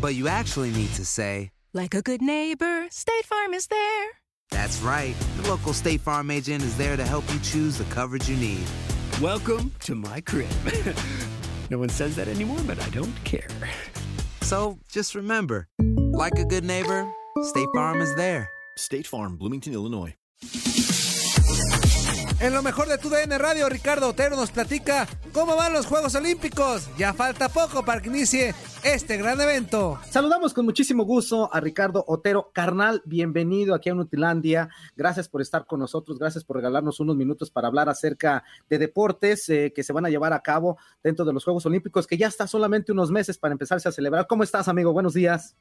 But you actually need to say, Like a good neighbor, State Farm is there. That's right. The local State Farm agent is there to help you choose the coverage you need. Welcome to my crib. no one says that anymore, but I don't care. So just remember, like a good neighbor, State Farm is there. State Farm, Bloomington, Illinois. En lo mejor de tu DN Radio, Ricardo Otero nos platica cómo van los Juegos Olímpicos. Ya falta poco para que inicie este gran evento. Saludamos con muchísimo gusto a Ricardo Otero. Carnal, bienvenido aquí a Nutilandia. Gracias por estar con nosotros, gracias por regalarnos unos minutos para hablar acerca de deportes eh, que se van a llevar a cabo dentro de los Juegos Olímpicos, que ya está solamente unos meses para empezarse a celebrar. ¿Cómo estás, amigo? Buenos días.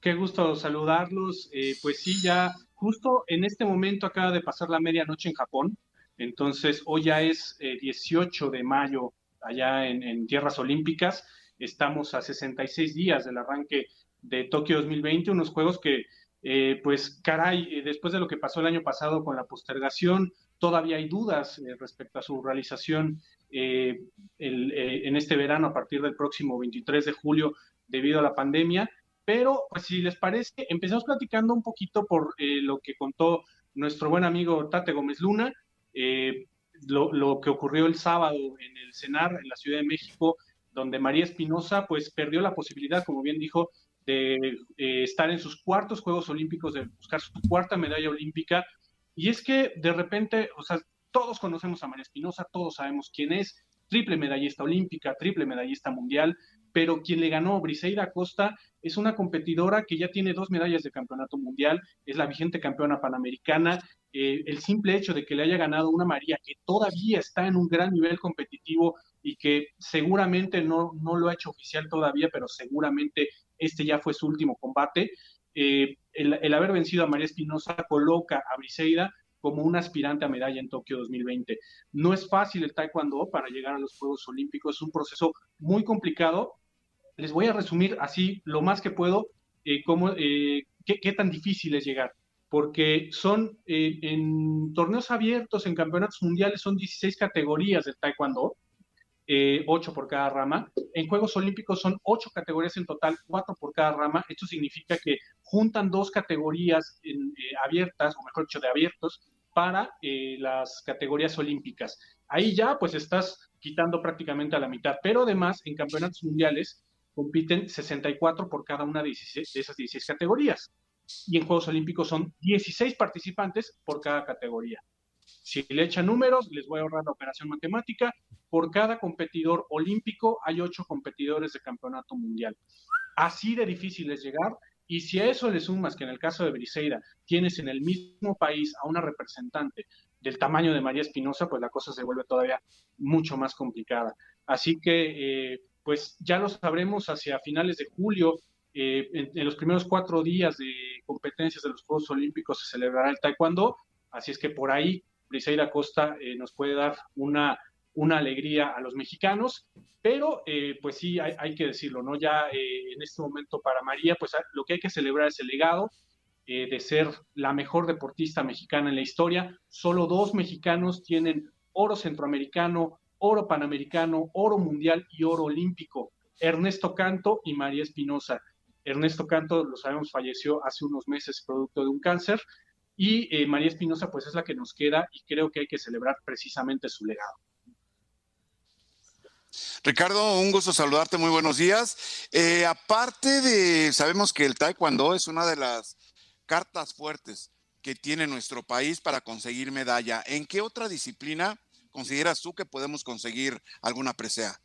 Qué gusto saludarlos. Eh, pues sí, ya justo en este momento acaba de pasar la medianoche en Japón. Entonces, hoy ya es eh, 18 de mayo allá en, en, Tierras Olímpicas. Estamos a 66 días del arranque de Tokio 2020, unos juegos que, eh, pues, caray, eh, después de lo que pasó el año pasado con la postergación, todavía hay dudas eh, respecto a su realización en este verano a partir del próximo 23 de julio debido a la pandemia. Pero, pues si les parece, empezamos platicando un poquito por lo que contó nuestro buen amigo Tate Gómez Luna, lo, lo, que ocurrió el sábado en el CENAR, en la Ciudad de México, donde María Espinosa, pues perdió la posibilidad, como bien dijo, de eh, estar en sus cuartos Juegos Olímpicos, de buscar su cuarta medalla olímpica. Y es que de repente, o sea, todos conocemos a María Espinosa, todos sabemos quién es, triple medallista olímpica, triple medallista mundial, pero quien le ganó, Briseida Costa, es una competidora que ya tiene dos medallas de campeonato mundial, es la vigente campeona panamericana. Eh, el simple hecho de que le haya ganado una María que todavía está en un gran nivel competitivo y que seguramente no, no lo ha hecho oficial todavía, pero seguramente este ya fue su último combate. Eh, el, el, haber vencido a María Espinosa coloca a Briseida como un aspirante a medalla en Tokio 2020. No es fácil el taekwondo para llegar a los Juegos Olímpicos, es un proceso muy complicado, les voy a resumir así lo más que puedo eh, cómo, eh, qué, qué, tan difícil es llegar, porque son en torneos abiertos, en campeonatos mundiales, son 16 categorías de taekwondo, 8 por cada rama. En Juegos Olímpicos son 8 categorías en total, 4 por cada rama. Esto significa que juntan dos categorías en, abiertas, o mejor dicho, de abiertos, para las categorías olímpicas. Ahí ya pues estás quitando prácticamente a la mitad, pero además en campeonatos mundiales compiten 64 por cada una de, 16, de, esas 16 categorías. Y en Juegos Olímpicos son 16 participantes por cada categoría. Si le echan números, les voy a ahorrar la operación matemática. Por cada competidor olímpico hay 8 competidores de campeonato mundial. Así de difícil es llegar. Y si a eso le sumas que en el caso de Briseida tienes en el mismo país a una representante del tamaño de María Espinosa, pues la cosa se vuelve todavía mucho más complicada. Así que eh, pues ya lo sabremos hacia finales de julio. Eh, en, los primeros cuatro días de competencias de los Juegos Olímpicos se celebrará el taekwondo, así es que por ahí Briseida Costa eh, nos puede dar una, una alegría a los mexicanos, pero eh, pues sí, hay, hay, que decirlo, ¿no? Ya en este momento para María, pues lo que hay que celebrar es el legado, eh, de ser la mejor deportista mexicana en la historia. Solo dos mexicanos tienen oro centroamericano, oro panamericano, oro mundial y oro olímpico. Ernesto Canto y María Espinosa. Ernesto Canto, lo sabemos, falleció hace unos meses producto de un cáncer y eh, María Espinosa pues es la que nos queda y creo que hay que celebrar precisamente su legado. Ricardo, un gusto saludarte, muy buenos días. Eh, aparte de, sabemos que el taekwondo es una de las cartas fuertes que tiene nuestro país para conseguir medalla. ¿En qué otra disciplina consideras tú que podemos conseguir alguna presea?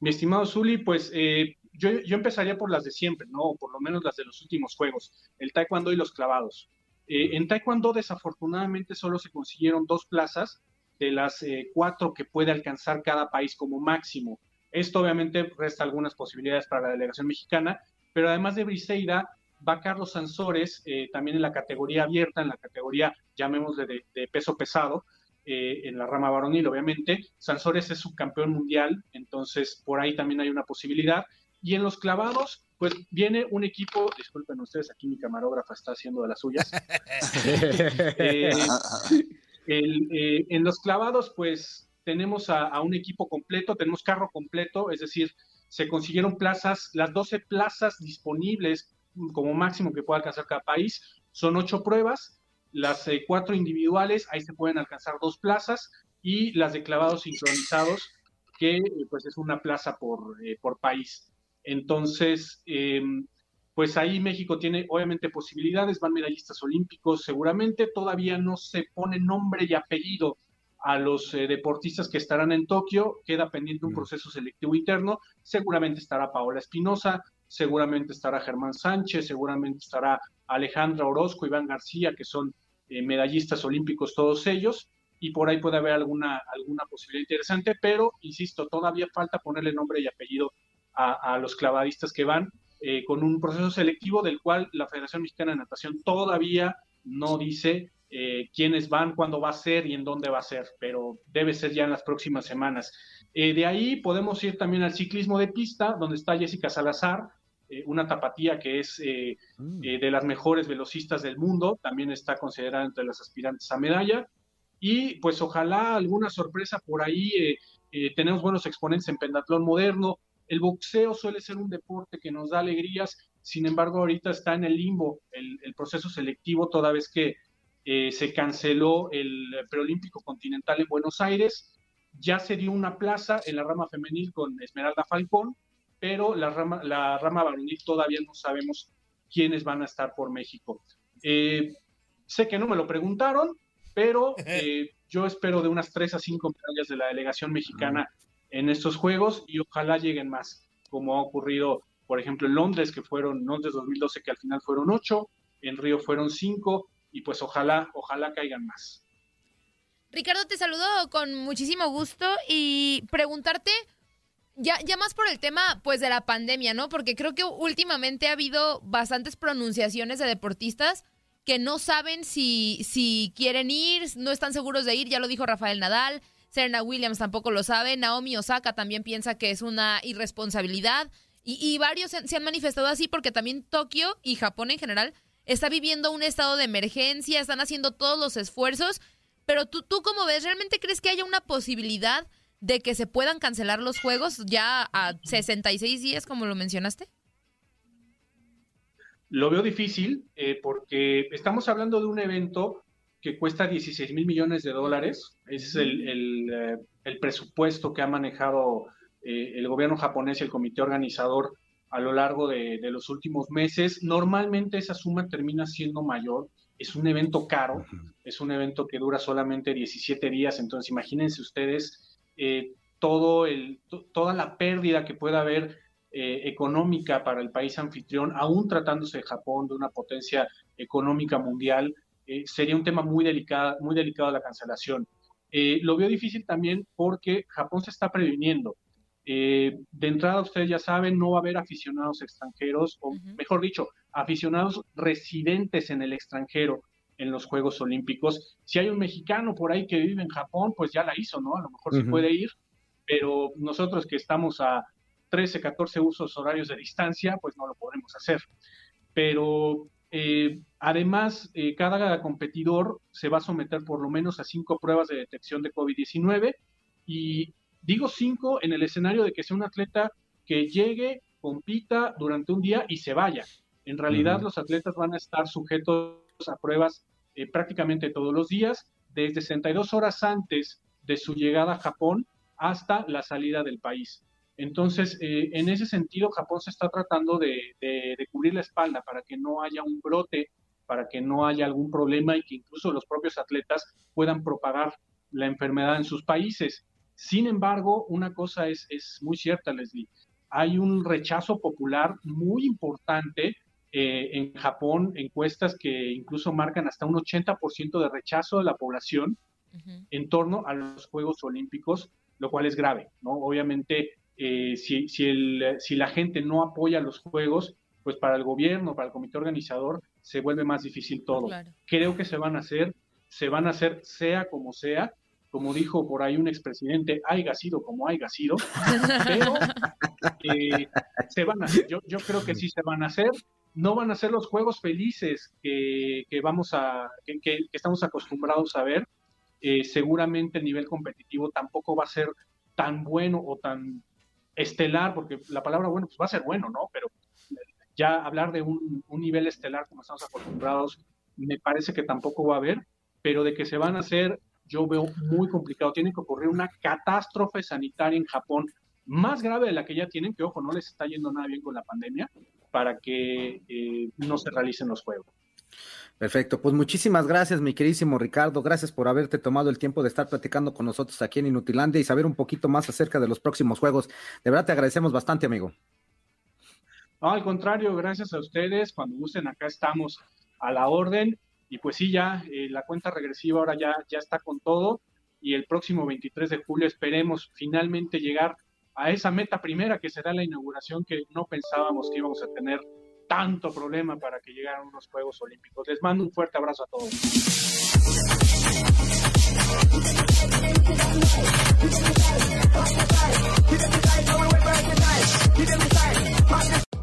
Mi estimado Zuli, pues eh, yo, empezaría por las de siempre, ¿no? O por lo menos las de los últimos juegos, el taekwondo y los clavados. Eh, en taekwondo desafortunadamente solo se consiguieron dos plazas de las eh, cuatro que puede alcanzar cada país como máximo. Esto obviamente resta algunas posibilidades para la delegación mexicana, pero además de Briseida, va Carlos Sansores, eh, también en la categoría abierta, en la categoría, llamémosle, de, peso pesado, eh, en la rama varonil, obviamente. Sansores es subcampeón mundial, entonces por ahí también hay una posibilidad. Y en los clavados, pues viene un equipo, disculpen ustedes, aquí mi camarógrafa está haciendo de las suyas. Eh, en los clavados, pues tenemos a, un equipo completo, tenemos carro completo, es decir, se consiguieron plazas, las 12 plazas disponibles como máximo que pueda alcanzar cada país, son ocho pruebas, las eh, cuatro individuales, ahí se pueden alcanzar dos plazas, y las de clavados sincronizados, que eh, pues es una plaza por, por país. Entonces, em, pues ahí México tiene obviamente posibilidades, van medallistas olímpicos seguramente, todavía no se pone nombre y apellido a los eh, deportistas que estarán en Tokio, queda pendiente un mm. proceso selectivo interno, seguramente estará Paola Espinosa, seguramente estará Germán Sánchez, seguramente estará Alejandra Orozco, Iván García, que son eh, medallistas olímpicos todos ellos, y por ahí puede haber alguna, alguna posibilidad interesante, pero, insisto, todavía falta ponerle nombre y apellido a los clavadistas que van, eh, con un proceso selectivo del cual la Federación Mexicana de Natación todavía no dice eh, quiénes van, cuándo va a ser y en dónde va a ser, pero debe ser ya en las próximas semanas. Eh, de ahí podemos ir también al ciclismo de pista, donde está Jessica Salazar, una tapatía que es mm. de las mejores velocistas del mundo, también está considerada entre las aspirantes a medalla. Y pues ojalá alguna sorpresa por ahí. tenemos buenos exponentes en pentatlón moderno, el boxeo suele ser un deporte que nos da alegrías, sin embargo ahorita está en el limbo el, proceso selectivo toda vez que eh, se canceló el preolímpico continental en Buenos Aires, ya se dio una plaza en la rama femenil con Esmeralda Falcón, pero la rama, la rama varonil todavía no sabemos quiénes van a estar por México. Eh, sé que no me lo preguntaron, pero eh, yo espero de unas tres a cinco medallas de la delegación mexicana en estos juegos y ojalá lleguen más, como ha ocurrido, por ejemplo, en Londres, que fueron, Londres 2012, que al final fueron ocho, en Río fueron cinco, y pues ojalá, ojalá caigan más. Ricardo, te saludo con muchísimo gusto y preguntarte, ya, ya más por el tema pues de la pandemia, ¿no? Porque creo que últimamente ha habido bastantes pronunciaciones de deportistas que no saben si, si quieren ir, no están seguros de ir, ya lo dijo Rafael Nadal, Serena Williams tampoco lo sabe, Naomi Osaka también piensa que es una irresponsabilidad y, varios se, han manifestado así porque también Tokio y Japón en general está viviendo un estado de emergencia, están haciendo todos los esfuerzos, pero tú, tú cómo ves, ¿realmente crees que haya una posibilidad de que se puedan cancelar los juegos ya a 66 días como lo mencionaste? Lo veo difícil eh, porque estamos hablando de un evento que cuesta 16 mil millones de dólares. Ese es el, eh, el, presupuesto que ha manejado eh, el gobierno japonés y el comité organizador a lo largo de, de, los últimos meses. Normalmente esa suma termina siendo mayor. Es un evento caro, es un evento que dura solamente 17 días, entonces imagínense ustedes eh, todo el, toda la pérdida que pueda haber económica para el país anfitrión, aún tratándose de Japón, de una potencia económica mundial, eh, sería un tema muy delicado, muy delicado la cancelación. Eh, lo veo difícil también porque Japón se está previniendo. Eh, de entrada, ustedes ya saben, no va a haber aficionados extranjeros, o mejor dicho, aficionados residentes en el extranjero en los Juegos Olímpicos. Si hay un mexicano por ahí que vive en Japón, pues ya la hizo, ¿no? A lo mejor se puede ir, pero nosotros que estamos a 13, 14 usos horarios de distancia, pues no lo podremos hacer pero eh, además eh, cada competidor se va a someter por lo menos a cinco pruebas de detección de COVID-19 y digo cinco en el escenario de que sea un atleta que llegue, compita durante un día y se vaya. En realidad los atletas van a estar sujetos a pruebas eh, prácticamente todos los días, desde 62 horas antes de su llegada a Japón hasta la salida del país. Entonces, eh, en ese sentido, Japón se está tratando de, cubrir la espalda para que no haya un brote, para que no haya algún problema y que incluso los propios atletas puedan propagar la enfermedad en sus países. Sin embargo, una cosa es, es muy cierta, Leslie. Hay un rechazo popular muy importante eh, en Japón, encuestas que incluso marcan hasta un 80% de rechazo de la población en torno a los Juegos Olímpicos, lo cual es grave, ¿no? Obviamente eh, si, si, el, si la gente no apoya los juegos, pues para el gobierno, para el comité organizador, se vuelve más difícil todo. Creo que se van a hacer, se van a hacer sea como sea, como dijo por ahí un expresidente, haya sido como haya sido, pero eh, se van a hacer, yo, yo, creo que sí se van a hacer, no van a ser los juegos felices que, que vamos a, que, que, estamos acostumbrados a ver, eh, seguramente el nivel competitivo tampoco va a ser tan bueno o tan estelar, porque la palabra bueno pues va a ser bueno, ¿no? Pero ya hablar de un, nivel estelar como estamos acostumbrados, me parece que tampoco va a haber, pero de que se van a hacer, yo veo muy complicado. Tiene que ocurrir una catástrofe sanitaria en Japón más grave de la que ya tienen, que ojo, no les está yendo nada bien con la pandemia, para que eh, no se realicen los juegos. Perfecto, pues muchísimas gracias, mi queridísimo Ricardo. Gracias por haberte tomado el tiempo de estar platicando con nosotros aquí en Inutilandia y saber un poquito más acerca de los próximos juegos. De verdad te agradecemos bastante, amigo. No, al contrario, gracias a ustedes. Cuando gusten, acá estamos a la orden. Y pues sí, ya eh, la cuenta regresiva ahora ya, ya está con todo. Y el próximo 23 de julio esperemos finalmente llegar a esa meta primera que será la inauguración que no pensábamos que íbamos a tener tanto problema para que llegaran unos Juegos Olímpicos. Les mando un fuerte abrazo a todos.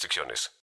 restricciones.